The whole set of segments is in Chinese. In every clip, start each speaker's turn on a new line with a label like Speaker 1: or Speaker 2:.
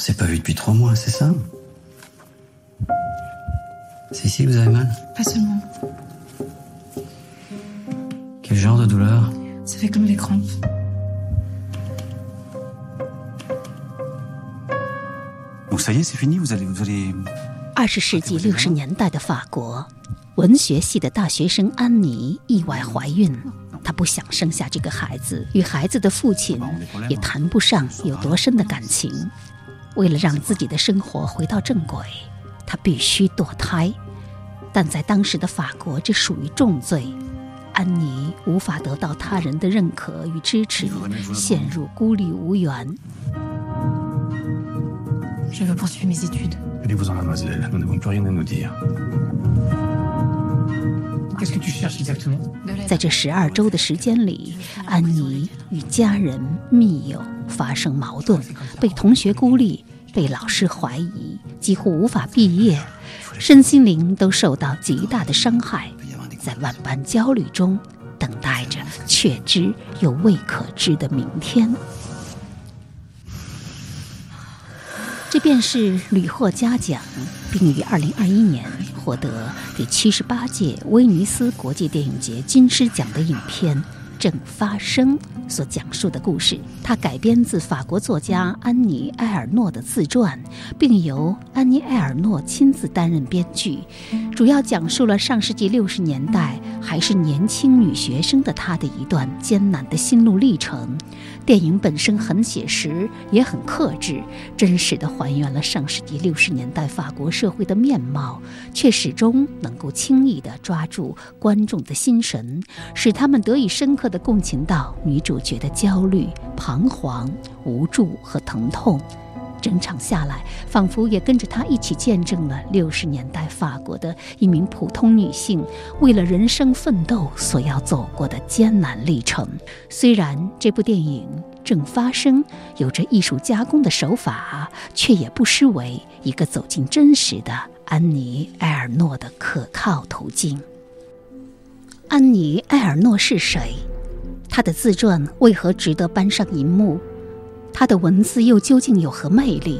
Speaker 1: s'est pas vu depuis trois mois, c'est ça C'est ici que vous avez mal
Speaker 2: Pas seulement.
Speaker 1: Quel genre de douleur
Speaker 2: Ça fait comme des crampes.
Speaker 3: 二十世纪六十年代的法国，文学系的大学生安妮意外怀孕，她不想生下这个孩子，与孩子的父亲也谈不上有多深的感情。 为了让自己的生活回到正轨他必须堕胎。但在当时的法国这属于重罪。安妮无法得到他人的认可与支持陷入孤立无援。在这十二周的时间里安妮与家人密友。发生矛盾，被同学孤立，被老师怀疑，几乎无法毕业，身心灵都受到极大的伤害，在万般焦虑中，等待着却知又未可知的明天。这便是屡获嘉奖，并于二零二一年获得第七十八届威尼斯国际电影节金狮奖的影片《正发生》所讲述的故事。它改编自法国作家安妮·埃尔诺的自传，并由安妮·埃尔诺亲自担任编剧，主要讲述了上世纪六十年代还是年轻女学生的她的一段艰难的心路历程。电影本身很写实，也很克制，真实的还原了上世纪六十年代法国社会的面貌，却始终能够轻易地抓住观众的心神，使他们得以深刻的共情到女主角的焦虑、彷徨、无助和疼痛。整场下来，仿佛也跟着她一起见证了六十年代法国的一名普通女性为了人生奋斗所要走过的艰难历程。虽然这部电影正发生，有着艺术加工的手法，却也不失为一个走进真实的安妮·埃尔诺的可靠途径。安妮·埃尔诺是谁？他的自传为何值得搬上银幕？他的文字又究竟有何魅力？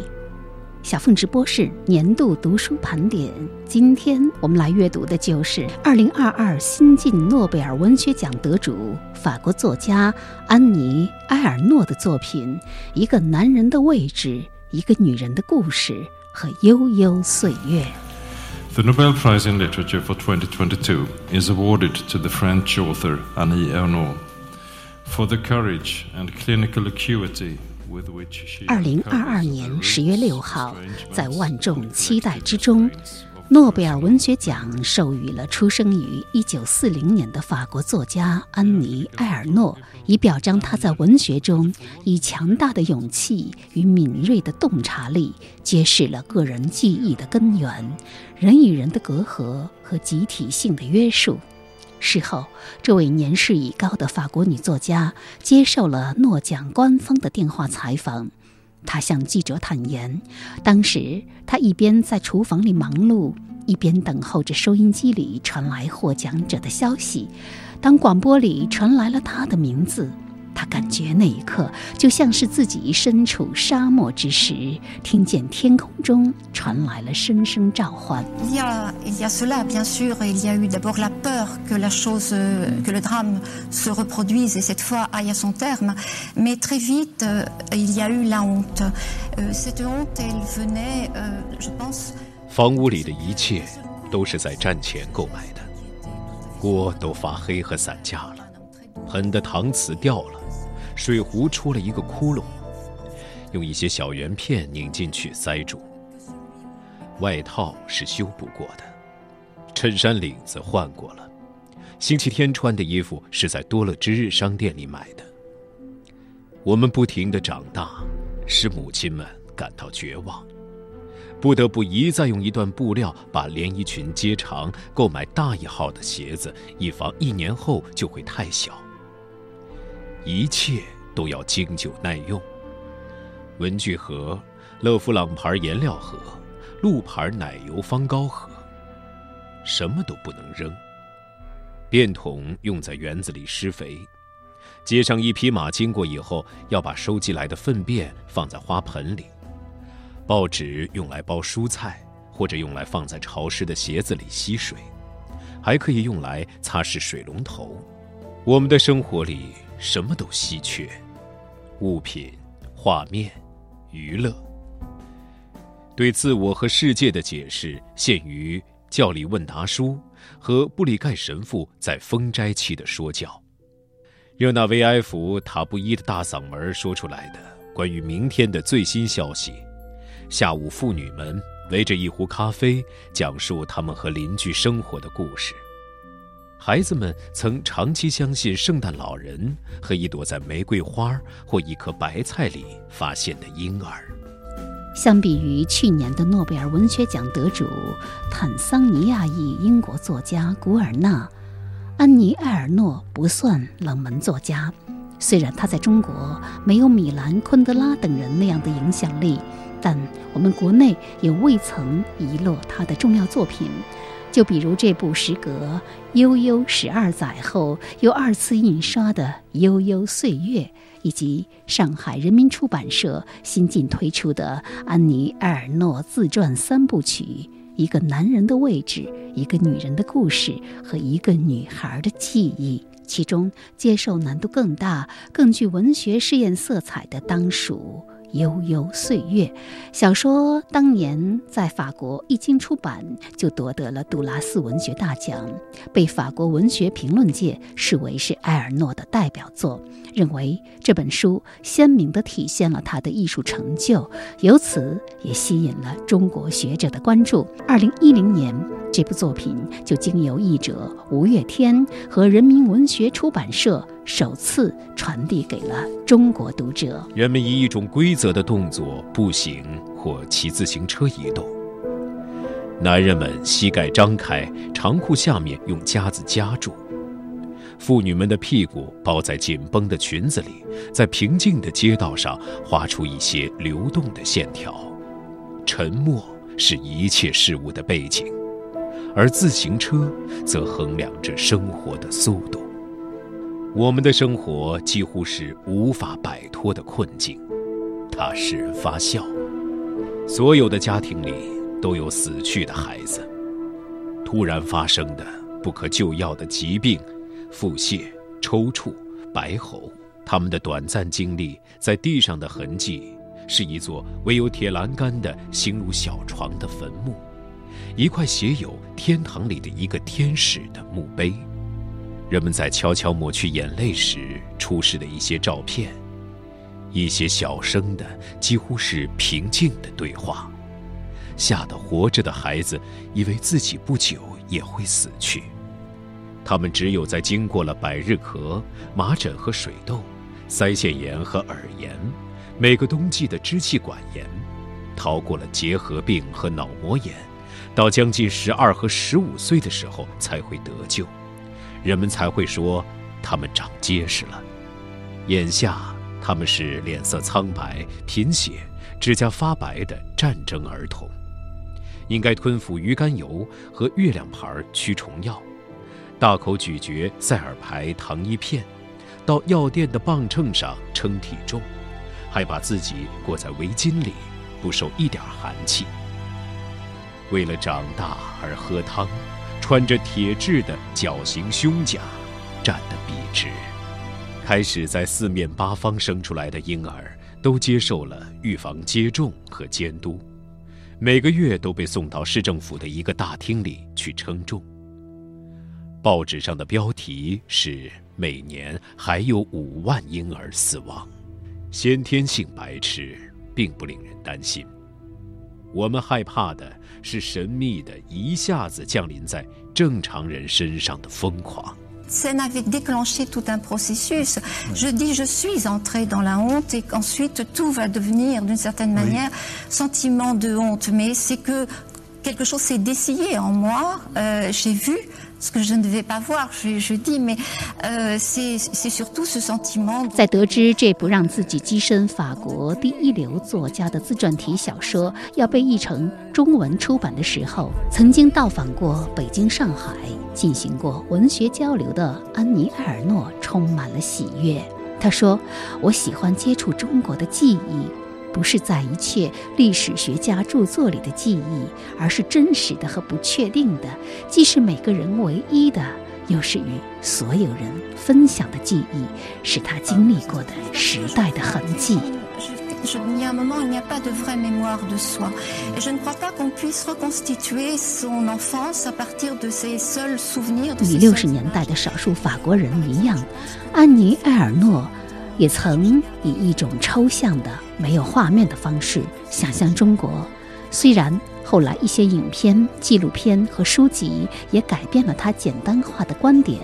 Speaker 3: 小凤直播室年度读书盘点，今天我们来阅读的就是二零二二新晋诺贝尔文学奖得主法国作家安妮·埃尔诺的作品《一个男人的位置，一个女人的故事和悠悠岁月》。
Speaker 4: The Nobel Prize in Literature for 2022 is awarded to the French author Annie Ernaux
Speaker 3: 二零二二年十月六号，在万众期待之中，诺贝尔文学奖授予了出生于一九四零年的法国作家安妮·埃尔诺，以表彰他在文学中以强大的勇气与敏锐的洞察力，揭示了个人记忆的根源、人与人的隔阂和集体性的约束。事后，这位年事已高的法国女作家接受了诺奖官方的电话采访。她向记者坦言，当时她一边在厨房里忙碌，一边等候着收音机里传来获奖者的消息。当广播里传来了她的名字，她感觉那一刻就像是自己身处沙漠之时，听见天空中传来了声声召唤。
Speaker 5: Il y a, il y a cela, bien sûr. Il y a eu d'abord la peur que la chose, euh, que le drame se reproduise et cette fois aille à son terme. Mais très vite, euh, il y a eu la honte. Euh, cette honte, elle venait, euh, je pense.
Speaker 6: 房屋里的一切都是在战前购买的，锅都发黑和散架了，盆的搪瓷掉了，水壶出了一个窟窿，用一些小圆片拧进去塞住。外套是修补过的，衬衫领子换过了，星期天穿的衣服是在多乐之日商店里买的。我们不停地长大，使母亲们感到绝望。不得不一再用一段布料把连衣裙接长，购买大一号的鞋子，以防一年后就会太小。一切都要经久耐用。文具盒、勒夫朗牌颜料盒、鹿牌奶油方膏盒，什么都不能扔。便桶用在园子里施肥，街上一匹马经过以后，要把收集来的粪便放在花盆里。报纸用来包蔬菜，或者用来放在潮湿的鞋子里吸水，还可以用来擦拭水龙头。我们的生活里什么都稀缺，物品、画面、娱乐。对自我和世界的解释限于教理问答书和布里盖神父在封斋期的说教。热那维埃福塔布伊的大嗓门说出来的关于明天的最新消息。下午，妇女们围着一壶咖啡，讲述他们和邻居生活的故事。孩子们曾长期相信圣诞老人和一朵在玫瑰花或一颗白菜里发现的婴儿。
Speaker 3: 相比于去年的诺贝尔文学奖得主坦桑尼亚裔英国作家古尔纳，安妮·埃尔诺不算冷门作家。虽然他在中国没有米兰昆德拉等人那样的影响力，但我们国内也未曾遗落他的重要作品。就比如这部时隔悠悠十二载后又二次印刷的《悠悠岁月》，以及上海人民出版社新近推出的安妮·埃尔诺自传三部曲：一个男人的位置、一个女人的故事和一个女孩的记忆。其中，接受难度更大、更具文学试验色彩的，当属。悠悠岁月，小说当年在法国一经出版就夺得了杜拉斯文学大奖，被法国文学评论界视为是埃尔诺的代表作，认为这本书鲜明地体现了他的艺术成就，由此也吸引了中国学者的关注。二零一零年，这部作品就经由译者吴月天和人民文学出版社。首次传递给了中国读者。
Speaker 6: 人们以一种规则的动作步行或骑自行车移动。男人们膝盖张开，长裤下面用夹子夹住。妇女们的屁股包在紧绷的裙子里，在平静的街道上画出一些流动的线条。沉默是一切事物的背景，而自行车则衡量着生活的速度。我们的生活几乎是无法摆脱的困境，它使人发笑。所有的家庭里都有死去的孩子，突然发生的不可救药的疾病，腹泻、抽搐、白喉。他们的短暂经历，在地上的痕迹，是一座唯有铁栏杆的形如小床的坟墓，一块写有天堂里的一个天使的墓碑。人们在悄悄抹去眼泪时出示的一些照片，一些小声的、几乎是平静的对话，吓得活着的孩子以为自己不久也会死去。他们只有在经过了百日咳、麻疹和水痘、腮腺炎和耳炎、每个冬季的支气管炎，逃过了结核病和脑膜炎，到将近十二和十五岁的时候才会得救。人们才会说，他们长结实了。眼下，他们是脸色苍白、贫血、指甲发白的战争儿童，应该吞服鱼肝油和月亮牌驱虫药，大口咀嚼塞尔牌糖衣片，到药店的磅秤上称体重，还把自己裹在围巾里，不受一点寒气。为了长大而喝汤。穿着铁质的绞刑胸甲，站得笔直。开始在四面八方生出来的婴儿，都接受了预防接种和监督，每个月都被送到市政府的一个大厅里去称重。报纸上的标题是：每年还有五万婴儿死亡。先天性白痴并不令人担心。我们害怕的是神秘的、一下子降临在正常人身上的疯狂。
Speaker 5: Ça n'avait déclenché tout un processus. Je dis, je suis entrée dans la honte et qu'ensuite tout va devenir, d'une certaine manière, sentiment de honte. Mais c'est que quelque chose s'est dessillé en moi. J'ai vu. ce que je ne vais pas voir, je je dis, mais c'est c'est surtout ce sentiment.
Speaker 3: 在得知这部让自己跻身法国第一流作家的自传体小说要被译成中文出版的时候，曾经到访过北京、上海，进行过文学交流的安妮·埃尔诺充满了喜悦。他说：“我喜欢接触中国的记忆，不是在一切历史学家著作里的记忆，而是真实的和不确定的，既是每个人唯一的，又是与所有人分享的记忆，是他经历过的时代的痕迹。
Speaker 5: Je, il y a un moment, il n'y a pas de vraie mémoire de soi. Et je ne crois pas qu'on puisse reconstituer son enfance à partir de ses seuls souvenirs.
Speaker 3: 与六十年代的少数法国人一样，安妮·埃尔诺也曾以一种抽象的、没有画面的方式想象中国。虽然后来一些影片、纪录片和书籍也改变了他简单化的观点，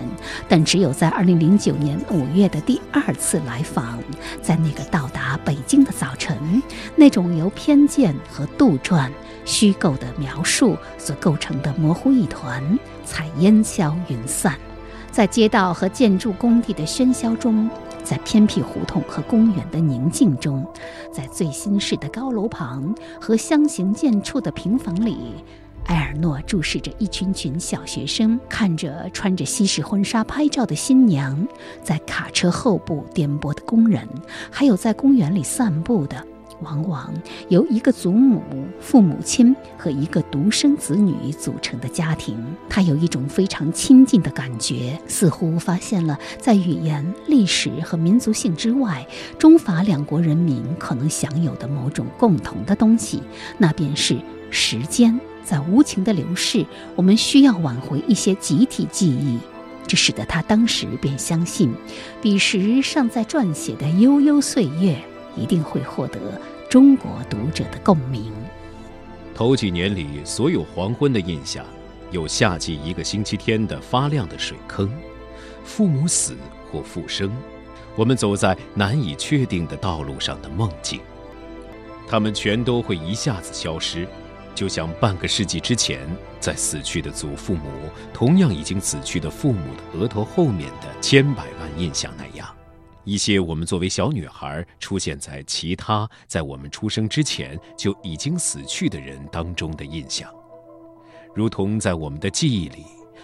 Speaker 3: 但只有在2009年5月的第二次来访，在那个到达北京的早晨，那种由偏见和杜撰、虚构的描述所构成的模糊一团，才烟消云散。在街道和建筑工地的喧嚣中。在偏僻胡同和公园的宁静中，在最新式的高楼旁和相形见绌的平房里，埃尔诺注视着一群群小学生，看着穿着西式婚纱拍照的新娘，在卡车后部颠簸的工人，还有在公园里散步的。往往由一个祖母、父母亲和一个独生子女组成的家庭，他有一种非常亲近的感觉，似乎发现了在语言、历史和民族性之外，中法两国人民可能享有的某种共同的东西，那便是时间在无情的流逝。我们需要挽回一些集体记忆，这使得他当时便相信，彼时尚在撰写的悠悠岁月。一定会获得中国读者的共鸣。
Speaker 6: 头几年里，所有黄昏的印象，有夏季一个星期天的发亮的水坑，父母死或复生，我们走在难以确定的道路上的梦境，他们全都会一下子消失，就像半个世纪之前，在死去的祖父母同样已经死去的父母的额头后面的千百万印象那样。一些我们作为小女孩出现在其他在我们出生之前就已经死去的人当中的印象，如同在我们的记忆里，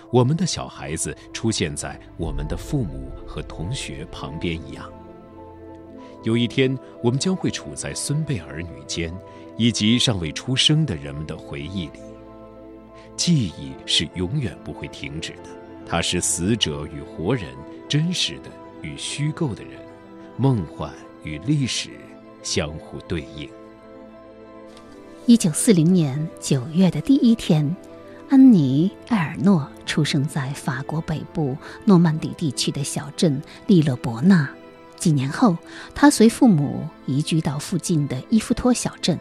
Speaker 6: 我们的小孩子出现在我们的父母和同学旁边一样。有一天，我们将会处在孙辈儿女间，以及尚未出生的人们的回忆里。记忆是永远不会停止的，它是死者与活人真实的。与虚构的人，梦幻与历史相互对应。
Speaker 3: 一九四零年九月的第一天，安妮·埃尔诺出生在法国北部诺曼底地区的小镇利勒伯纳。几年后，她随父母移居到附近的伊夫托小镇，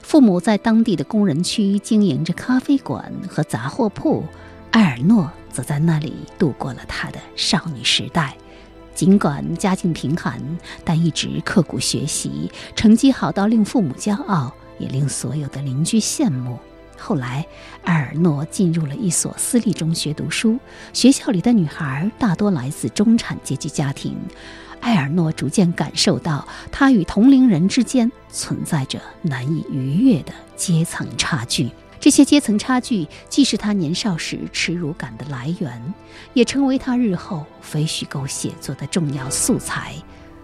Speaker 3: 父母在当地的工人区经营着咖啡馆和杂货铺，埃尔诺则在那里度过了他的少女时代。尽管家境贫寒，但一直刻苦学习，成绩好到令父母骄傲，也令所有的邻居羡慕。后来，埃尔诺进入了一所私立中学读书，学校里的女孩大多来自中产阶级家庭。埃尔诺逐渐感受到，他与同龄人之间存在着难以逾越的阶层差距。这些阶层差距既是他年少时耻辱感的来源，也成为他日后非虚构写作的重要素材。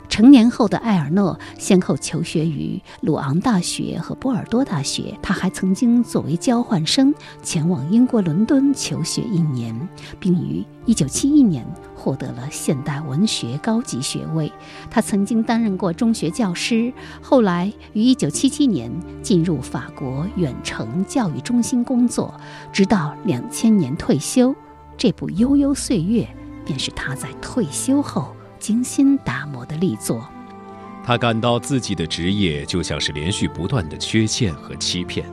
Speaker 3: 成年后的埃尔诺先后求学于鲁昂大学和波尔多大学，他还曾经作为交换生前往英国伦敦求学一年，并于1971年获得了现代文学高级学位。他曾经担任过中学教师，后来于1977年进入法国远程教育中心工作，直到2000年退休。这部《悠悠岁月》便是他在退休后。精心打磨的力作，
Speaker 6: 他感到自己的职业就像是连续不断的缺陷和欺骗。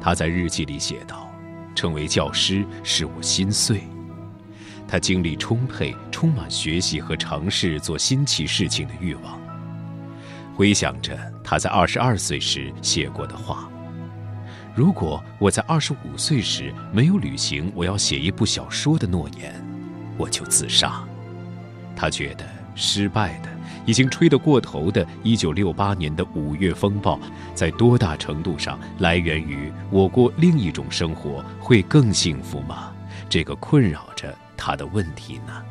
Speaker 6: 他在日记里写道：“成为教师使我心碎。”他精力充沛，充满学习和尝试做新奇事情的欲望。回想着他在二十二岁时写过的话：“如果我在二十五岁时没有履行我要写一部小说的诺言，我就自杀。”他觉得。失败的、已经吹得过头的1968年的五月风暴，在多大程度上来源于我过另一种生活会更幸福吗？这个困扰着他的问题呢？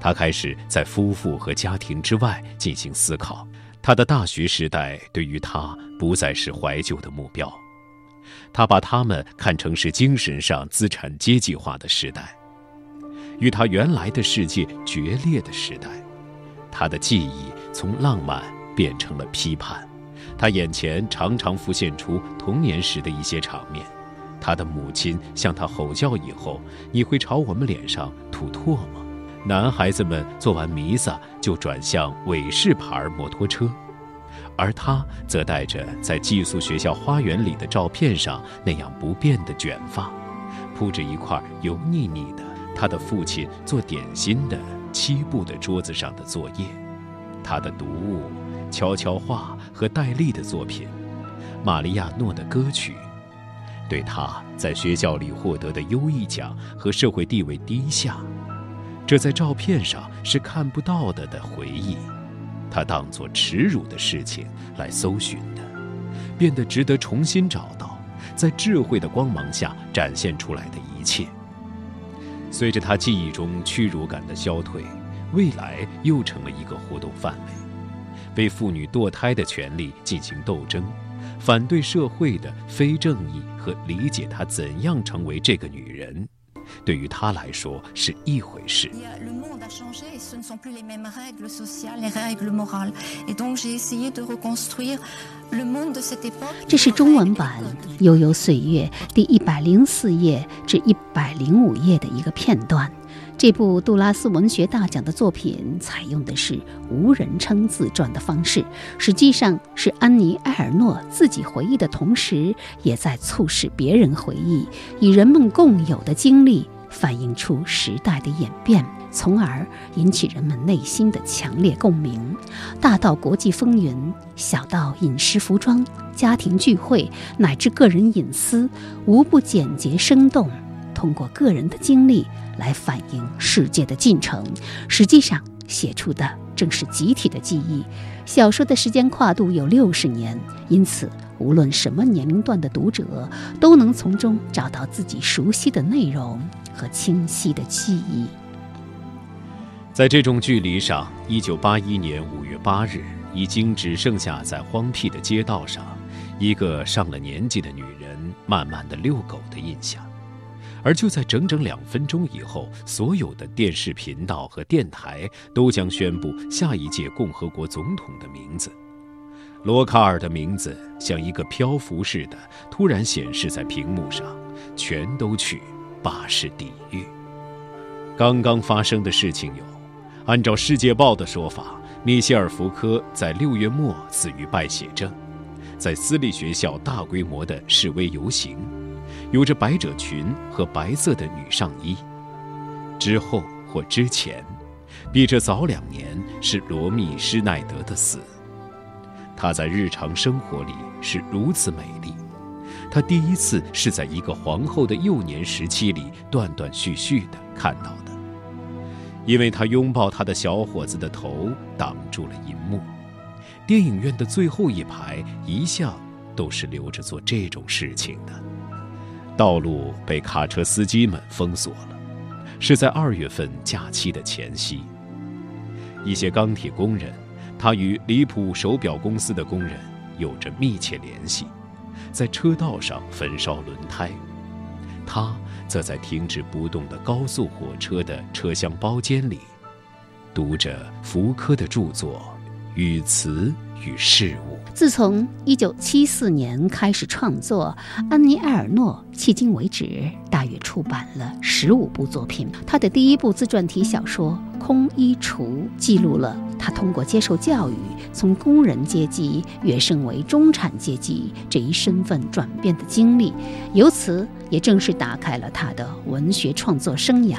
Speaker 6: 他开始在夫妇和家庭之外进行思考，他的大学时代对于他不再是怀旧的目标，他把他们看成是精神上资产阶级化的时代，与他原来的世界决裂的时代。他的记忆从浪漫变成了批判，他眼前常常浮现出童年时的一些场面。他的母亲向他吼叫以后，你会朝我们脸上吐唾沫。男孩子们做完弥撒就转向韦氏牌摩托车，而他则带着在寄宿学校花园里的照片上那样不变的卷发，铺着一块油腻腻的他的父亲做点心的漆布的桌子上的作业，他的读物、悄悄话和戴笠的作品，玛利亚诺的歌曲，对他在学校里获得的优异奖和社会地位低下。这在照片上是看不到的的回忆，他当作耻辱的事情来搜寻的，变得值得重新找到，在智慧的光芒下展现出来的一切。随着他记忆中屈辱感的消退，未来又成了一个活动范围，为妇女堕胎的权利进行斗争，反对社会的非正义和理解她怎样成为这个女人。对于他来说是一回事。
Speaker 3: 这是中文版《悠悠岁月》第一百零四页至一百零五页的一个片段。这部杜拉斯文学大奖的作品采用的是无人称自传的方式，实际上是安妮·埃尔诺自己回忆的同时，也在促使别人回忆，以人们共有的经历反映出时代的演变，从而引起人们内心的强烈共鸣。大到国际风云，小到饮食、服装、家庭聚会，乃至个人隐私，无不简洁生动。通过个人的经历来反映世界的进程，实际上写出的正是集体的记忆。小说的时间跨度有六十年，因此无论什么年龄段的读者都能从中找到自己熟悉的内容和清晰的记忆。
Speaker 6: 在这种距离上，一九八一年五月八日，已经只剩下在荒僻的街道上，一个上了年纪的女人慢慢的遛狗的印象。而就在整整两分钟以后，所有的电视频道和电台都将宣布下一届共和国总统的名字。罗卡尔的名字像一个漂浮似的突然显示在屏幕上，全都去巴士底狱。刚刚发生的事情有：按照《世界报》的说法，米歇尔·福科在六月末死于败血症，在私立学校大规模的示威游行。有着百褶裙和白色的女上衣。之后或之前，比这早两年是罗密施耐德的死。她在日常生活里是如此美丽，她第一次是在一个皇后的幼年时期里断断续续的看到的，因为她拥抱她的小伙子的头挡住了银幕。电影院的最后一排一向都是留着做这种事情的。道路被卡车司机们封锁了，是在二月份假期的前夕。一些钢铁工人，他与里普手表公司的工人有着密切联系，在车道上焚烧轮胎。他则在停止不动的高速火车的车厢包间里，读着福柯的著作《语词与事物》。
Speaker 3: 自从1974年开始创作，安妮·埃尔诺迄今为止大约出版了15部作品。他的第一部自传体小说《空衣橱》记录了他通过接受教育，从工人阶级跃升为中产阶级这一身份转变的经历，由此也正式打开了他的文学创作生涯。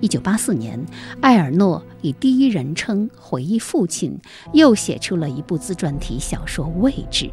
Speaker 3: 一九八四年，艾尔诺以第一人称回忆父亲，又写出了一部自传体小说《位置》。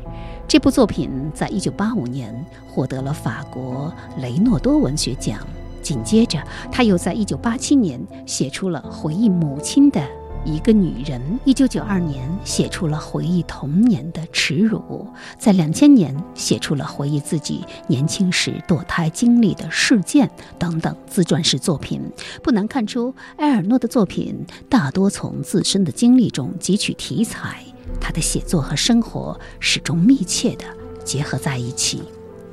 Speaker 3: 这部作品在一九八五年获得了法国雷诺多文学奖。紧接着，他又在一九八七年写出了回忆母亲的。一个女人，一九九二年写出了回忆童年的耻辱，在两千年写出了回忆自己年轻时堕胎经历的事件等等自传式作品。不难看出，埃尔诺的作品大多从自身的经历中汲取题材。他的写作和生活始终密切地结合在一起。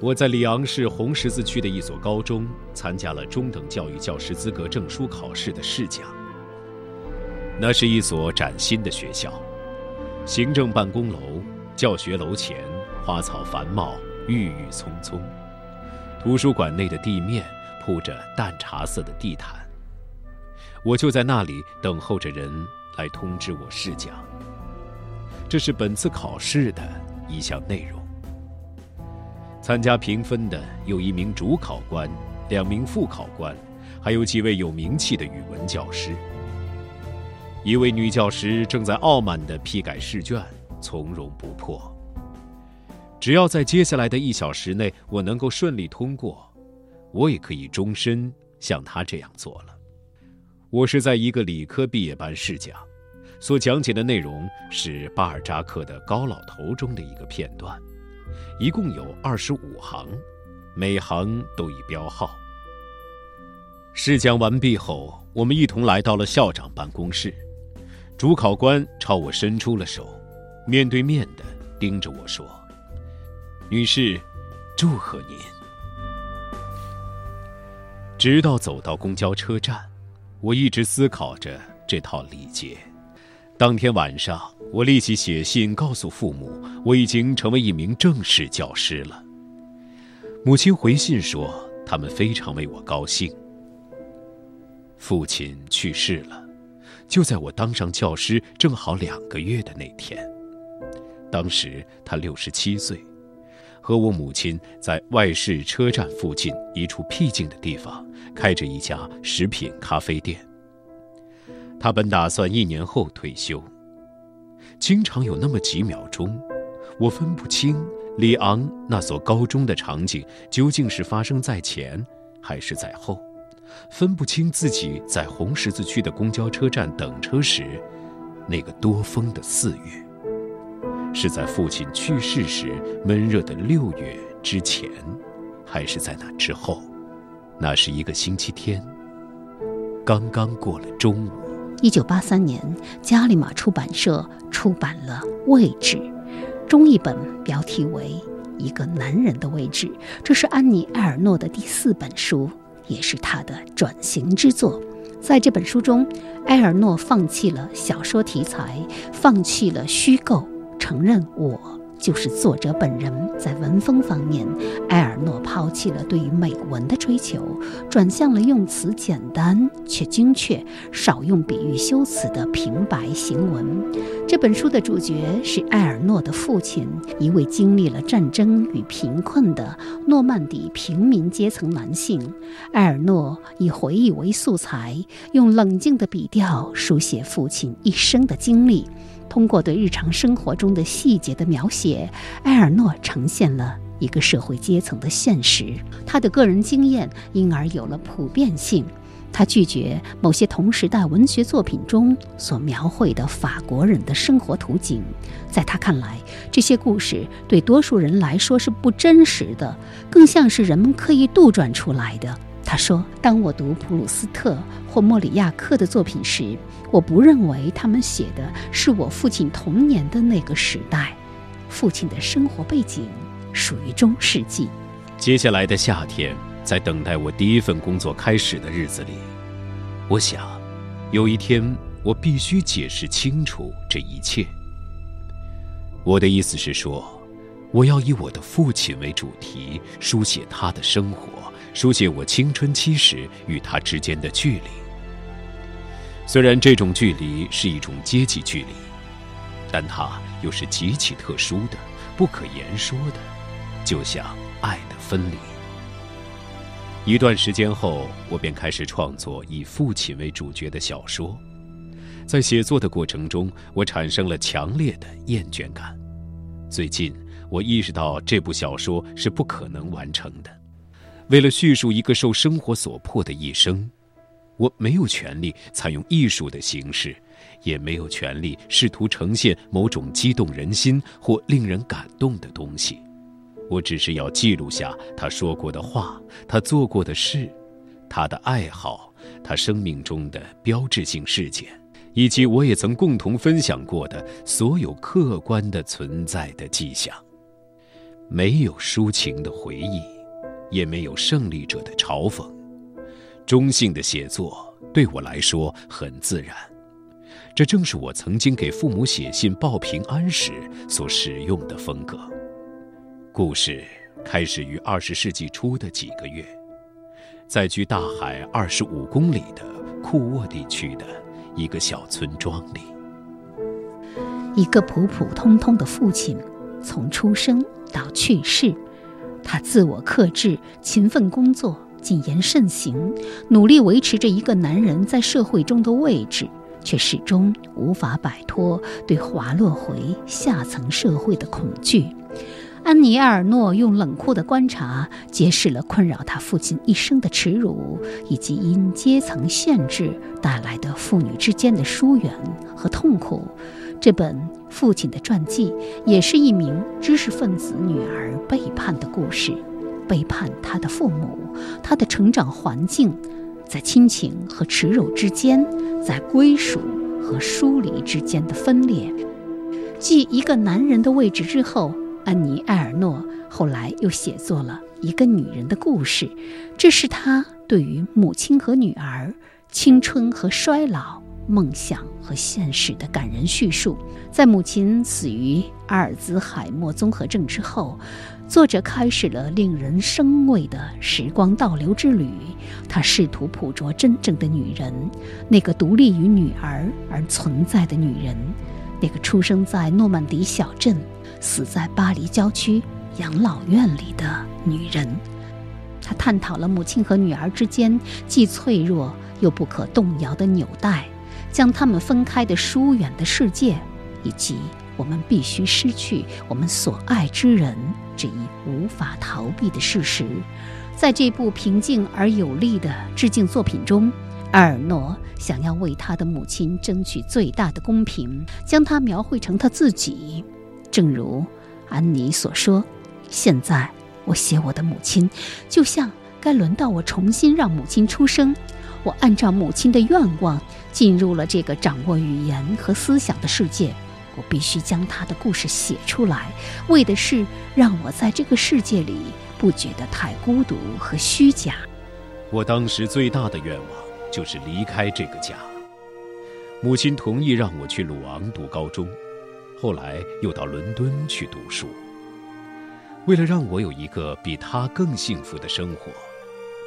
Speaker 6: 我在里昂市红十字区的一所高中参加了中等教育教师资格证书考试的试讲。那是一所崭新的学校，行政办公楼、教学楼前花草繁茂、郁郁葱葱，图书馆内的地面铺着淡茶色的地毯。我就在那里等候着人来通知我试讲。这是本次考试的一项内容。参加评分的有一名主考官、两名副考官，还有几位有名气的语文教师。一位女教师正在傲慢地批改试卷，从容不迫。只要在接下来的一小时内我能够顺利通过，我也可以终身像她这样做了。我是在一个理科毕业班试讲，所讲解的内容是巴尔扎克的《高老头》中的一个片段。一共有二十五行，每行都已标号。试讲完毕后，我们一同来到了校长办公室。主考官朝我伸出了手，面对面的盯着我说：“女士，祝贺您。”直到走到公交车站，我一直思考着这套礼节。当天晚上，我立即写信告诉父母，我已经成为一名正式教师了。母亲回信说，他们非常为我高兴。父亲去世了，就在我当上教师正好两个月的那天。当时他六十七岁，和我母亲在外市车站附近一处僻静的地方开着一家食品咖啡店。他本打算一年后退休。经常有那么几秒钟，我分不清里昂那所高中的场景究竟是发生在前还是在后，分不清自己在红十字区的公交车站等车时，那个多风的四月，是在父亲去世时闷热的六月之前，还是在那之后？那是一个星期天，刚刚过了中午。
Speaker 3: 一九八三年，加利玛出版社出版了《位置》，中译本标题为《一个男人的位置》。这是安妮·埃尔诺的第四本书，也是他的转型之作。在这本书中，埃尔诺放弃了小说题材，放弃了虚构，承认我。就是作者本人在文风方面，埃尔诺抛弃了对于美文的追求，转向了用词简单却精确、少用比喻修辞的平白行文。这本书的主角是埃尔诺的父亲，一位经历了战争与贫困的诺曼底平民阶层男性。埃尔诺以回忆为素材，用冷静的笔调书写父亲一生的经历。通过对日常生活中的细节的描写，埃尔诺呈现了一个社会阶层的现实。他的个人经验因而有了普遍性。他拒绝某些同时代文学作品中所描绘的法国人的生活图景。在他看来，这些故事对多数人来说是不真实的，更像是人们刻意杜撰出来的。他说：“当我读普鲁斯特或莫里亚克的作品时，我不认为他们写的是我父亲童年的那个时代。父亲的生活背景属于中世纪。”
Speaker 6: 接下来的夏天，在等待我第一份工作开始的日子里，我想，有一天我必须解释清楚这一切。我的意思是说，我要以我的父亲为主题，书写他的生活。书写我青春期时与他之间的距离。虽然这种距离是一种阶级距离，但它又是极其特殊的、不可言说的，就像爱的分离。一段时间后，我便开始创作以父亲为主角的小说。在写作的过程中，我产生了强烈的厌倦感。最近，我意识到这部小说是不可能完成的。为了叙述一个受生活所迫的一生，我没有权利采用艺术的形式，也没有权利试图呈现某种激动人心或令人感动的东西。我只是要记录下他说过的话，他做过的事，他的爱好，他生命中的标志性事件，以及我也曾共同分享过的所有客观的存在的迹象。没有抒情的回忆，也没有胜利者的嘲讽，中性的写作对我来说很自然。这正是我曾经给父母写信报平安时所使用的风格。故事开始于二十世纪初的几个月，在距大海二十五公里的库沃地区的一个小村庄里，
Speaker 3: 一个普普通通的父亲，从出生到去世，他自我克制，勤奋工作，谨言慎行，努力维持着一个男人在社会中的位置。却始终无法摆脱对滑落回下层社会的恐惧。安妮埃尔诺用冷酷的观察揭示了困扰他父亲一生的耻辱，以及因阶层限制带来的父女之间的疏远和痛苦。这本父亲的传记也是一名知识分子女儿背叛的故事，背叛他的父母，他的成长环境。在亲情和耻辱之间，在归属和疏离之间的分裂。继一个男人的位置之后，安妮·埃尔诺后来又写作了一个女人的故事。这是他对于母亲和女儿、青春和衰老、梦想和现实的感人叙述。在母亲死于阿尔兹海默综合症之后。作者开始了令人生畏的时光倒流之旅。他试图捕捉真正的女人，那个独立于女儿而存在的女人，那个出生在诺曼底小镇、死在巴黎郊区养老院里的女人。他探讨了母亲和女儿之间既脆弱又不可动摇的纽带，将他们分开的疏远的世界，以及。我们必须失去我们所爱之人这一无法逃避的事实。在这部平静而有力的致敬作品中，埃尔诺想要为他的母亲争取最大的公平，将她描绘成他自己。正如安妮所说：“现在我写我的母亲，就像该轮到我重新让母亲出生。我按照母亲的愿望进入了这个掌握语言和思想的世界。”我必须将他的故事写出来，为的是让我在这个世界里不觉得太孤独和虚假。
Speaker 6: 我当时最大的愿望就是离开这个家。母亲同意让我去鲁昂读高中，后来又到伦敦去读书。为了让我有一个比他更幸福的生活，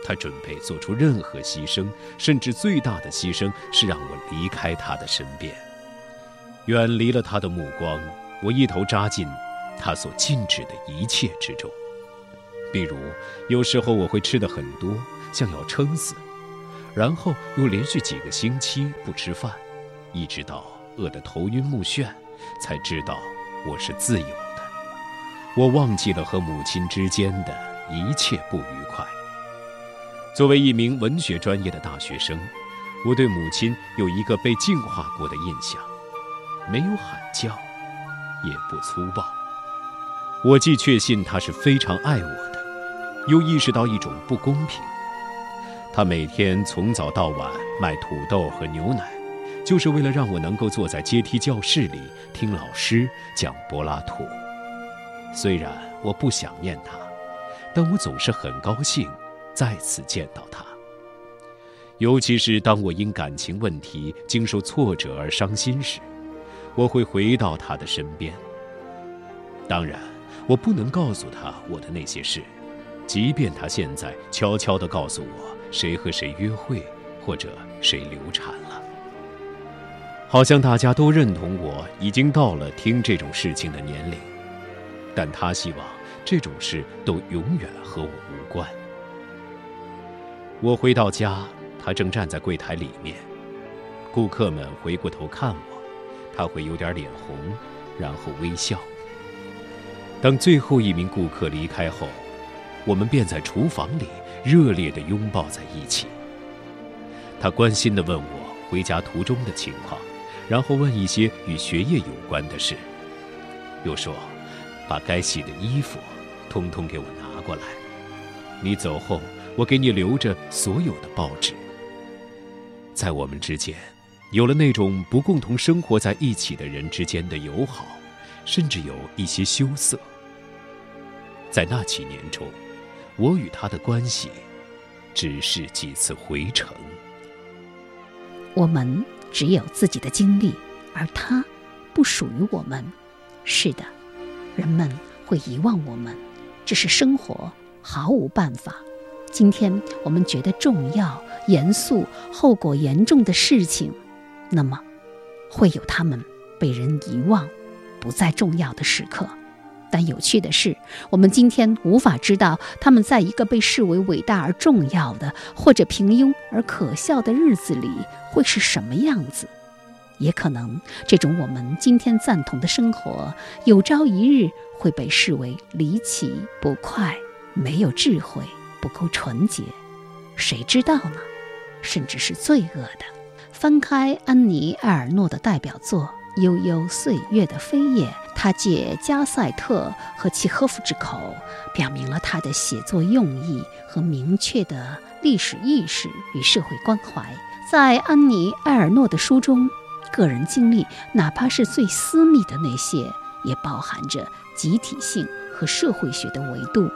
Speaker 6: 他准备做出任何牺牲，甚至最大的牺牲是让我离开他的身边。远离了他的目光，我一头扎进他所禁止的一切之中。比如，有时候我会吃的很多，像要撑死，然后又连续几个星期不吃饭，一直到饿得头晕目眩，才知道我是自由的。我忘记了和母亲之间的一切不愉快。作为一名文学专业的大学生，我对母亲有一个被净化过的印象。没有喊叫，也不粗暴。我既确信他是非常爱我的，又意识到一种不公平。他每天从早到晚卖土豆和牛奶，就是为了让我能够坐在阶梯教室里听老师讲柏拉图。虽然我不想念他，但我总是很高兴再次见到他。尤其是当我因感情问题经受挫折而伤心时。我会回到他的身边。当然，我不能告诉他我的那些事，即便他现在悄悄地告诉我谁和谁约会，或者谁流产了。好像大家都认同我已经到了听这种事情的年龄，但他希望这种事都永远和我无关。我回到家，他正站在柜台里面，顾客们回过头看我。他会有点脸红，然后微笑。当最后一名顾客离开后，我们便在厨房里热烈地拥抱在一起。他关心地问我回家途中的情况，然后问一些与学业有关的事，又说：“把该洗的衣服通通给我拿过来。你走后，我给你留着所有的报纸。”在我们之间。有了那种不共同生活在一起的人之间的友好，甚至有一些羞涩。在那几年中，我与他的关系只是几次回程。
Speaker 3: 我们只有自己的经历，而他不属于我们。是的，人们会遗忘我们，这是生活，毫无办法。今天我们觉得重要、严肃、后果严重的事情，那么会有他们被人遗忘、不再重要的时刻。但有趣的是，我们今天无法知道他们在一个被视为伟大而重要的，或者平庸而可笑的日子里会是什么样子。也可能，这种我们今天赞同的生活，有朝一日会被视为离奇、不快、没有智慧。不够纯洁，谁知道呢？甚至是罪恶的。翻开安妮·埃尔诺的代表作《悠悠岁月的飞叶》，他借加塞特和契诃夫之口，表明了他的写作用意和明确的历史意识与社会关怀。在安妮·埃尔诺的书中，个人经历，哪怕是最私密的那些，也包含着集体性和社会学的维度。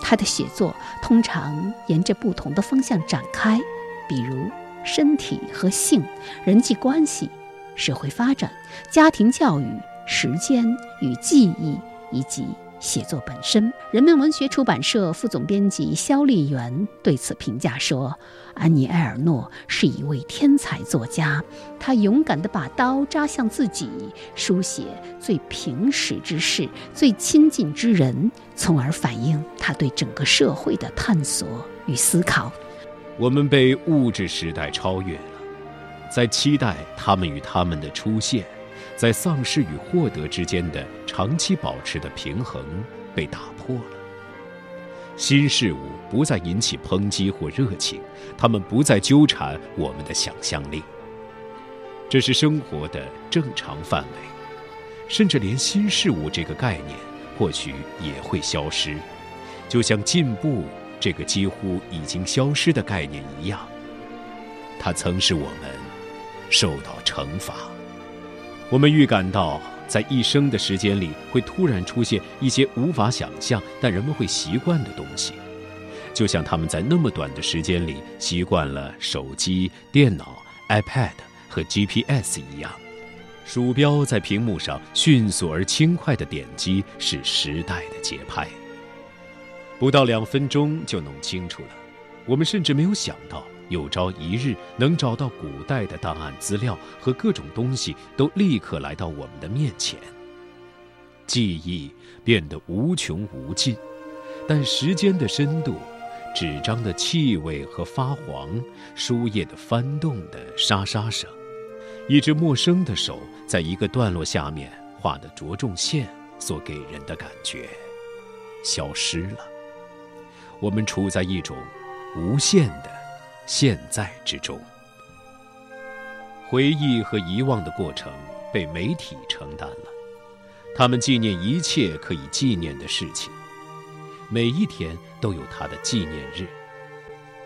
Speaker 3: 他的写作通常沿着不同的方向展开，比如身体和性、人际关系、社会发展、家庭教育、时间与记忆，以及。写作本身，人民文学出版社副总编辑肖丽媛对此评价说：“安妮·埃尔诺是一位天才作家，她勇敢地把刀扎向自己，书写最平实之事、最亲近之人，从而反映她对整个社会的探索与思考。”
Speaker 6: 我们被物质时代超越了，在期待他们与他们的出现。在丧失与获得之间的长期保持的平衡被打破了。新事物不再引起抨击或热情，它们不再纠缠我们的想象力。这是生活的正常范围，甚至连新事物这个概念或许也会消失，就像进步这个几乎已经消失的概念一样。它曾使我们受到惩罚。我们预感到，在一生的时间里，会突然出现一些无法想象但人们会习惯的东西，就像他们在那么短的时间里习惯了手机、电脑、iPad 和 GPS 一样。鼠标在屏幕上迅速而轻快的点击是时代的节拍，不到两分钟就弄清楚了。我们甚至没有想到。有朝一日能找到古代的档案资料和各种东西，都立刻来到我们的面前。记忆变得无穷无尽，但时间的深度、纸张的气味和发黄、书页的翻动的沙沙声，一只陌生的手在一个段落下面画的着重线所给人的感觉，消失了。我们处在一种无限的。现在之中，回忆和遗忘的过程被媒体承担了。他们纪念一切可以纪念的事情，每一天都有它的纪念日。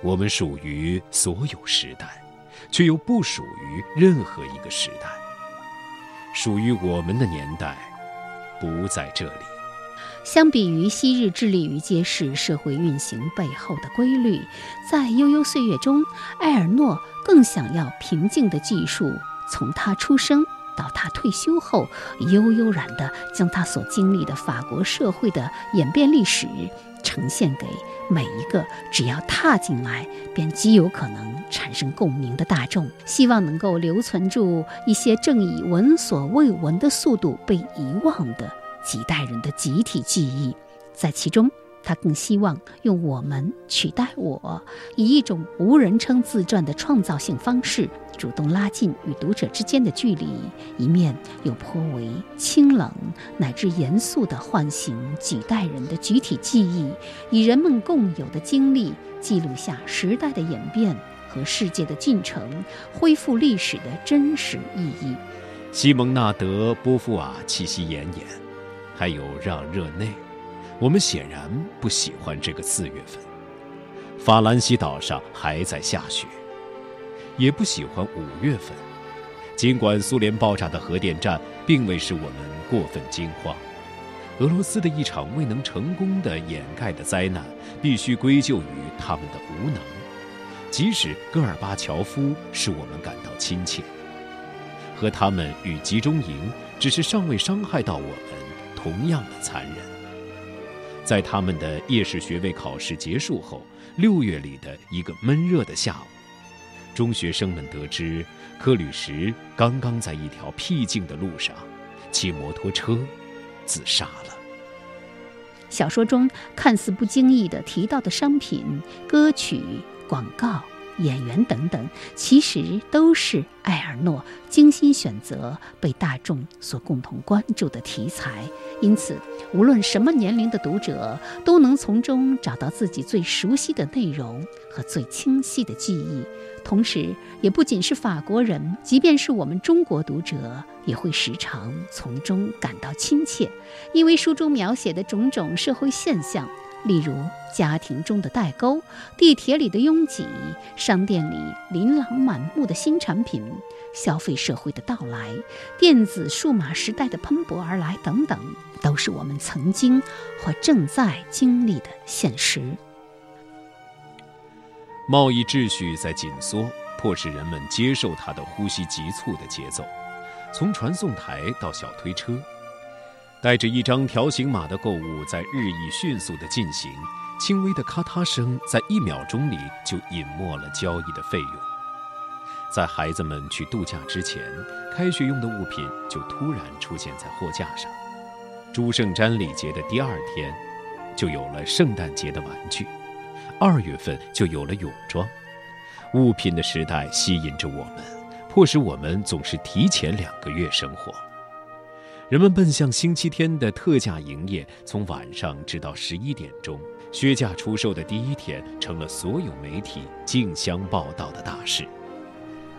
Speaker 6: 我们属于所有时代，却又不属于任何一个时代。属于我们的年代，不在这里。
Speaker 3: 相比于昔日致力于揭示社会运行背后的规律，在悠悠岁月中，埃尔诺更想要平静的记述从他出生到他退休后，悠悠然地将他所经历的法国社会的演变历史呈现给每一个只要踏进来便极有可能产生共鸣的大众，希望能够留存住一些正以闻所未闻的速度被遗忘的。几代人的集体记忆，在其中，他更希望用我们取代我，以一种无人称自传的创造性方式，主动拉近与读者之间的距离，一面又颇为清冷乃至严肃地唤醒几代人的集体记忆，以人们共有的经历记录下时代的演变和世界的进程，恢复历史的真实意义。
Speaker 6: 西蒙纳德·波伏娃气息奄奄。还有让热内，我们显然不喜欢这个四月份。法兰西岛上还在下雪，也不喜欢五月份，尽管苏联爆炸的核电站并未使我们过分惊慌，俄罗斯的一场未能成功的掩盖的灾难，必须归咎于他们的无能。即使戈尔巴乔夫使我们感到亲切，和他们与集中营只是尚未伤害到我们，同样的残忍。在他们的夜士学位考试结束后，六月里的一个闷热的下午，中学生们得知克吕什刚刚在一条僻静的路上骑摩托车自杀了。
Speaker 3: 小说中看似不经意的提到的商品、歌曲。广告、演员等等，其实都是埃尔诺精心选择、被大众所共同关注的题材。因此，无论什么年龄的读者，都能从中找到自己最熟悉的内容和最清晰的记忆。同时，也不仅是法国人，即便是我们中国读者，也会时常从中感到亲切，因为书中描写的种种社会现象。例如，家庭中的代沟、地铁里的拥挤、商店里琳琅满目的新产品、消费社会的到来、电子数码时代的喷薄而来等等，都是我们曾经或正在经历的现实。
Speaker 6: 贸易秩序在紧缩，迫使人们接受它的呼吸急促的节奏，从传送台到小推车。带着一张条形码的购物在日益迅速地进行，轻微的咔嗒声在一秒钟里就隐没了交易的费用。在孩子们去度假之前，开学用的物品就突然出现在货架上。朱圣瞻礼节的第二天，就有了圣诞节的玩具；二月份就有了泳装。物品的时代吸引着我们，迫使我们总是提前两个月生活。人们奔向星期天的特价营业，从晚上直到十一点钟。削价出售的第一天，成了所有媒体竞相报道的大事。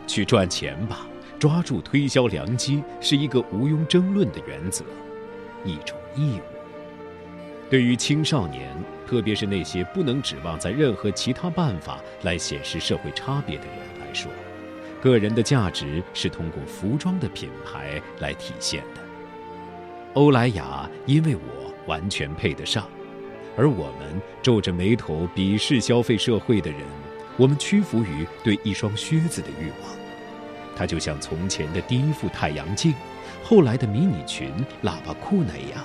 Speaker 6: 去赚钱吧，抓住推销良机是一个毋庸争论的原则，一种义务。对于青少年，特别是那些不能指望在任何其他办法来显示社会差别的人来说，个人的价值是通过服装的品牌来体现的。欧莱雅因为我完全配得上，而我们皱着眉头鄙视消费社会的人，我们屈服于对一双靴子的欲望。它就像从前的第一副太阳镜，后来的迷你裙、喇叭裤那样，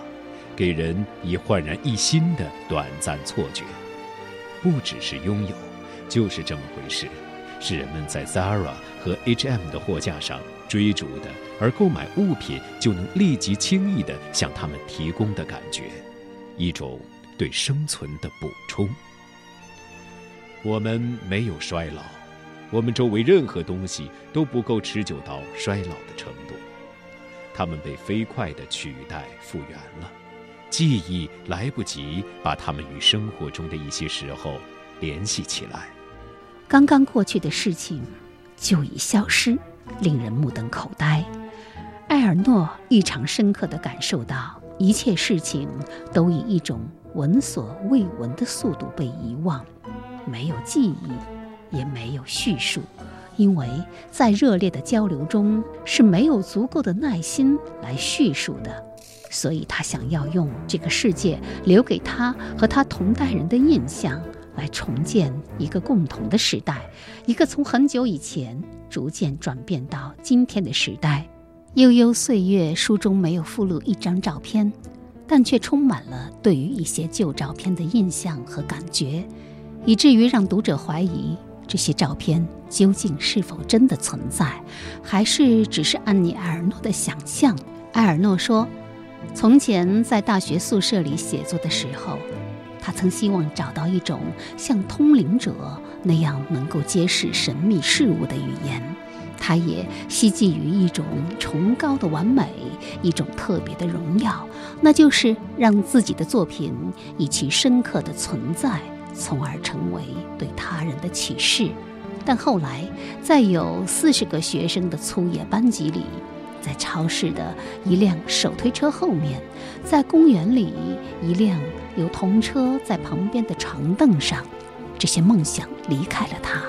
Speaker 6: 给人以焕然一新的短暂错觉。不只是拥有，就是这么回事，是人们在 Zara 和 H&M 的货架上追逐的。而购买物品就能立即轻易地向他们提供的感觉，一种对生存的补充。我们没有衰老，我们周围任何东西都不够持久到衰老的程度，它们被飞快地取代复原了，记忆来不及把它们与生活中的一些时候联系起来。
Speaker 3: 刚刚过去的事情就已消失，令人目瞪口呆。埃尔诺异常深刻地感受到，一切事情都以一种闻所未闻的速度被遗忘，没有记忆，也没有叙述，因为在热烈的交流中是没有足够的耐心来叙述的。所以他想要用这个世界留给他和他同代人的印象，来重建一个共同的时代，一个从很久以前逐渐转变到今天的时代。悠悠岁月书中没有附录一张照片，但却充满了对于一些旧照片的印象和感觉，以至于让读者怀疑这些照片究竟是否真的存在，还是只是安妮·埃尔诺的想象。埃尔诺说：“从前在大学宿舍里写作的时候，他曾希望找到一种像通灵者那样能够揭示神秘事物的语言。”他也希冀于一种崇高的完美，一种特别的荣耀，那就是让自己的作品以其深刻的存在，从而成为对他人的启示。但后来，在有四十个学生的粗野班级里，在超市的一辆手推车后面，在公园里一辆有童车在旁边的长凳上，这些梦想离开了他。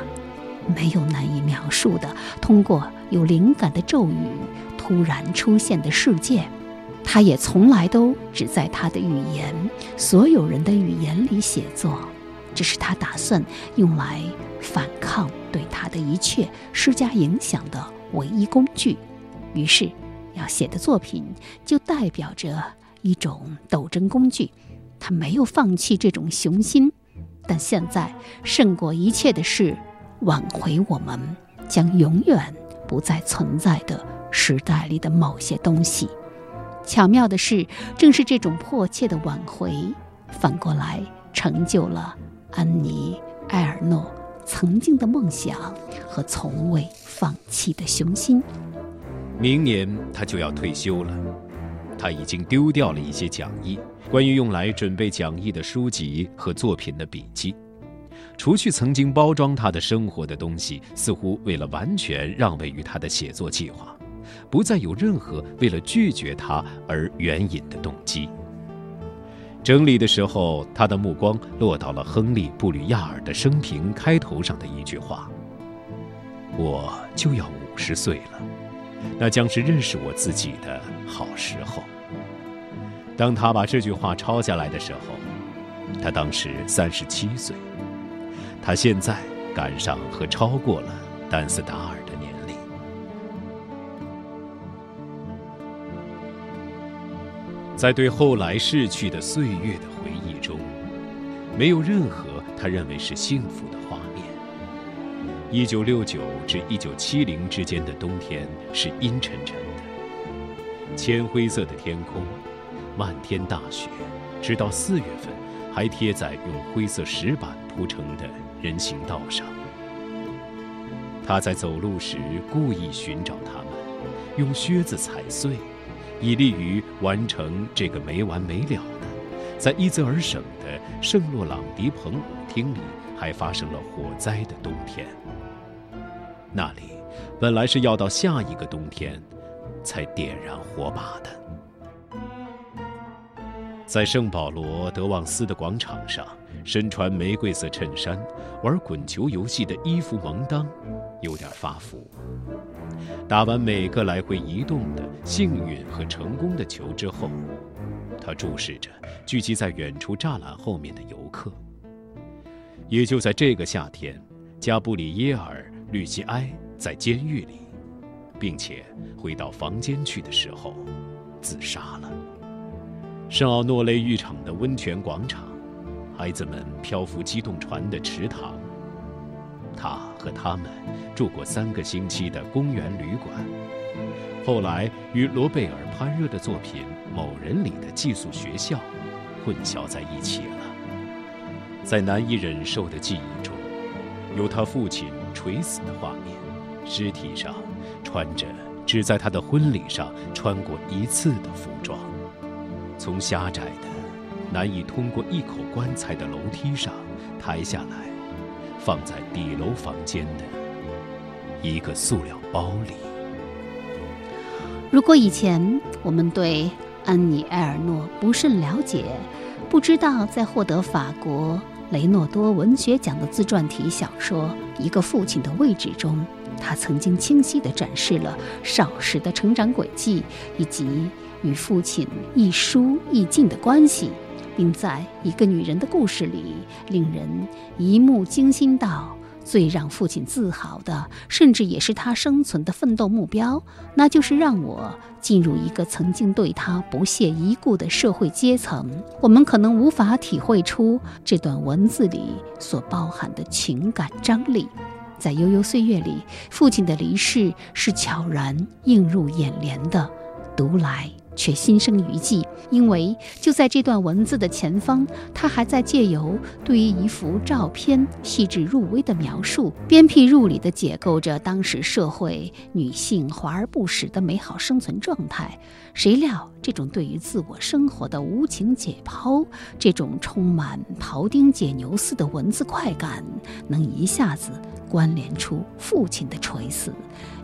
Speaker 3: 没有难以描述的，通过有灵感的咒语突然出现的世界。他也从来都只在他的语言，所有人的语言里写作，这是他打算用来反抗对他的一切施加影响的唯一工具。于是，要写的作品就代表着一种斗争工具。他没有放弃这种雄心，但现在胜过一切的是挽回我们将永远不再存在的时代里的某些东西。巧妙的是，正是这种迫切的挽回，反过来成就了安妮·埃尔诺曾经的梦想和从未放弃的雄心。
Speaker 6: 明年他就要退休了，他已经丢掉了一些讲义，关于用来准备讲义的书籍和作品的笔记。除去曾经包装他的生活的东西，似乎为了完全让位于他的写作计划。不再有任何为了拒绝他而援引的动机。整理的时候，他的目光落到了亨利·布吕亚尔的生平开头上的一句话：“我就要五十岁了，那将是认识我自己的好时候。”当他把这句话抄下来的时候，他当时三十七岁。他现在赶上和超过了丹斯达尔的年龄。在对后来逝去的岁月的回忆中，没有任何他认为是幸福的画面。一九六九至一九七零之间的冬天是阴沉沉的，铅灰色的天空，漫天大雪，直到四月份还贴在用灰色石板铺成的人行道上。他在走路时故意寻找它们，用靴子踩碎。以利于完成这个没完没了的，在伊泽尔省的圣洛朗迪蓬舞厅里还发生了火灾的冬天。那里本来是要到下一个冬天才点燃火把的。在圣保罗德旺斯的广场上，身穿玫瑰色衬衫、玩滚球游戏的伊芙蒙当，有点发福。打完每个来回移动的幸运和成功的球之后，他注视着聚集在远处栅栏后面的游客。也就在这个夏天，加布里耶尔·吕西埃在监狱里，并且回到房间去的时候，自杀了。圣奥诺雷浴场的温泉广场，孩子们漂浮机动船的池塘。他和他们住过三个星期的公园旅馆，后来与罗贝尔·潘热的作品《某人》里的寄宿学校混淆在一起了。在难以忍受的记忆中，有他父亲垂死的画面，尸体上穿着只在他的婚礼上穿过一次的服装，从狭窄的、难以通过一口棺材的楼梯上抬下来。放在底楼房间的一个塑料包里。
Speaker 3: 如果以前我们对安妮·埃尔诺不甚了解，不知道在获得法国雷诺多文学奖的自传体小说《一个父亲的位置》中，他曾经清晰地展示了少时的成长轨迹以及与父亲亦疏亦近的关系。并在一个女人的故事里，令人一目惊心到最让父亲自豪的，甚至也是他生存的奋斗目标，那就是让我进入一个曾经对他不屑一顾的社会阶层。我们可能无法体会出这段文字里所包含的情感张力，在悠悠岁月里，父亲的离世是悄然映入眼帘的，读来。却心生余悸，因为就在这段文字的前方，他还在借由对于一幅照片细致入微的描述，鞭辟入里地解构着当时社会女性华而不实的美好生存状态。谁料，这种对于自我生活的无情解剖，这种充满庖丁解牛似的文字快感，能一下子关联出父亲的垂死，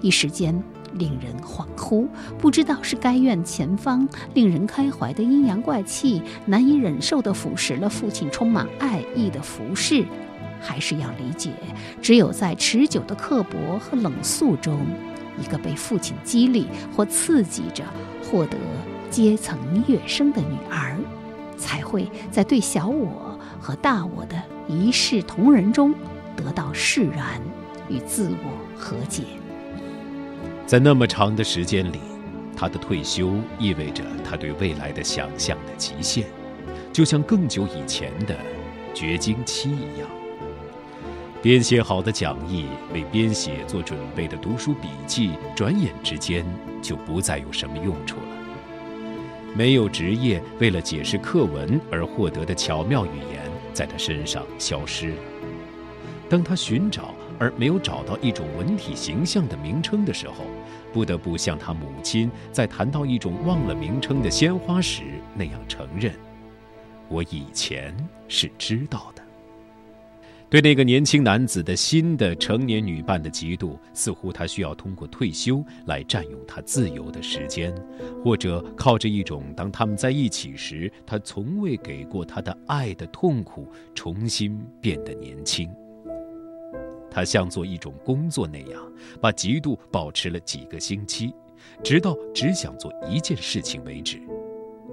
Speaker 3: 一时间。令人恍惚，不知道是该院前方令人开怀的阴阳怪气难以忍受地腐蚀了父亲充满爱意的服饰，还是要理解，只有在持久的刻薄和冷肃中，一个被父亲激励或刺激着获得阶层跃升的女儿，才会在对小我和大我的一视同仁中得到释然与自我和解。
Speaker 6: 在那么长的时间里，他的退休意味着他对未来的想象的极限，就像更久以前的绝经期一样。编写好的讲义、为编写做准备的读书笔记，转眼之间就不再有什么用处了。没有职业为了解释课文而获得的巧妙语言，在他身上消失了。当他寻找而没有找到一种文体形象的名称的时候，不得不像他母亲在谈到一种忘了名称的鲜花时那样承认：“我以前是知道的。”对那个年轻男子的新的成年女伴的嫉妒，似乎他需要通过退休来占用他自由的时间，或者靠着一种当他们在一起时他从未给过他的爱的痛苦，重新变得年轻。他像做一种工作那样，把嫉妒保持了几个星期，直到只想做一件事情为止，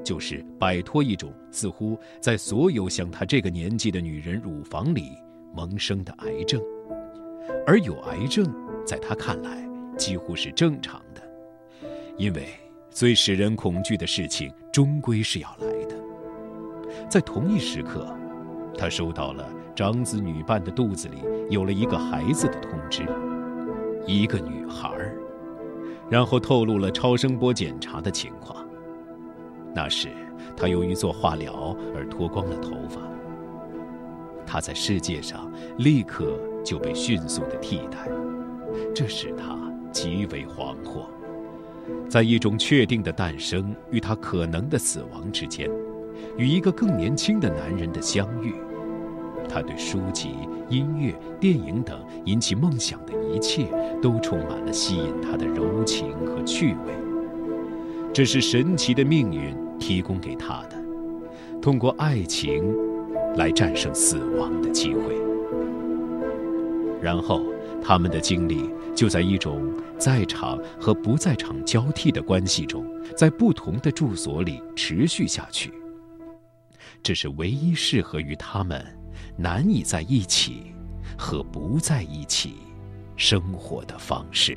Speaker 6: 就是摆脱一种似乎在所有像他这个年纪的女人乳房里。萌生的癌症，而有癌症，在他看来几乎是正常的，因为最使人恐惧的事情终归是要来的。在同一时刻，他收到了长子女伴的肚子里有了一个孩子的通知，一个女孩，然后透露了超声波检查的情况。那时，他由于做化疗而脱光了头发。他在世界上立刻就被迅速的替代，这使他极为惶惑。在一种确定的诞生与他可能的死亡之间，与一个更年轻的男人的相遇，他对书籍、音乐、电影等引起梦想的一切都充满了吸引他的柔情和趣味。这是神奇的命运提供给他的，通过爱情。来战胜死亡的机会。然后，他们的经历就在一种在场和不在场交替的关系中，在不同的住所里持续下去。这是唯一适合于他们难以在一起和不在一起生活的方式。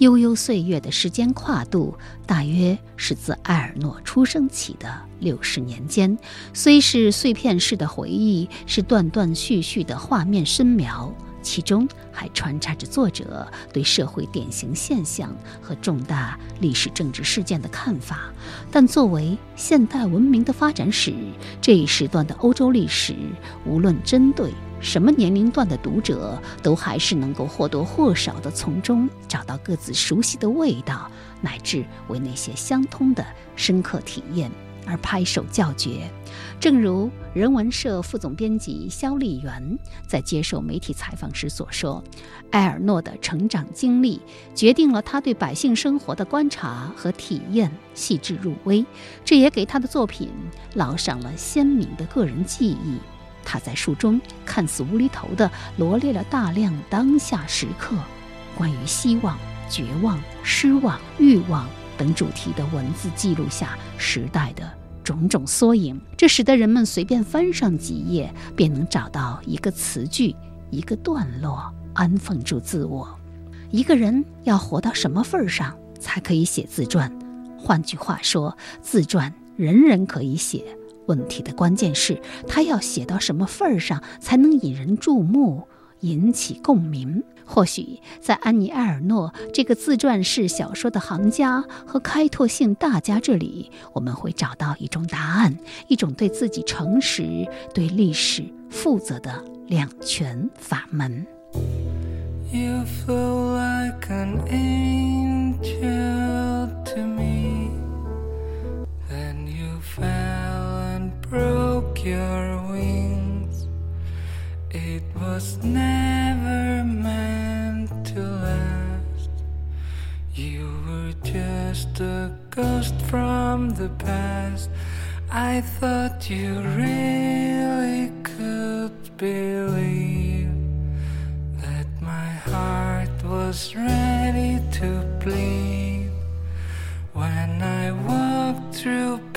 Speaker 3: 悠悠岁月的时间跨度，大约是自埃尔诺出生起的六十年间。虽是碎片式的回忆，是断断续续的画面深描，其中还穿插着作者对社会典型现象和重大历史政治事件的看法。但作为现代文明的发展史，这一时段的欧洲历史，无论针对。什么年龄段的读者都还是能够或多或少地从中找到各自熟悉的味道，乃至为那些相通的深刻体验而拍手叫绝。正如人文社副总编辑肖丽媛在接受媒体采访时所说：“埃尔诺的成长经历决定了他对百姓生活的观察和体验细致入微，这也给他的作品烙上了鲜明的个人记忆。”他在书中看似无厘头地罗列了大量当下时刻，关于希望、绝望、失望、欲望等主题的文字记录下时代的种种缩影，这使得人们随便翻上几页，便能找到一个词句、一个段落，安放住自我。一个人要活到什么份儿上，才可以写自传？换句话说，自传人人可以写。问题的关键是，他要写到什么份儿上才能引人注目、引起共鸣？或许在安妮·埃尔诺这个自传式小说的行家和开拓性大家这里，我们会找到一种答案，一种对自己诚实、对历史负责的两全法门。You feel like an angel to me. Then you fell and broke your wings. It was never the past. I thought you really could believe that my
Speaker 7: heart was ready to bleed when I walked through.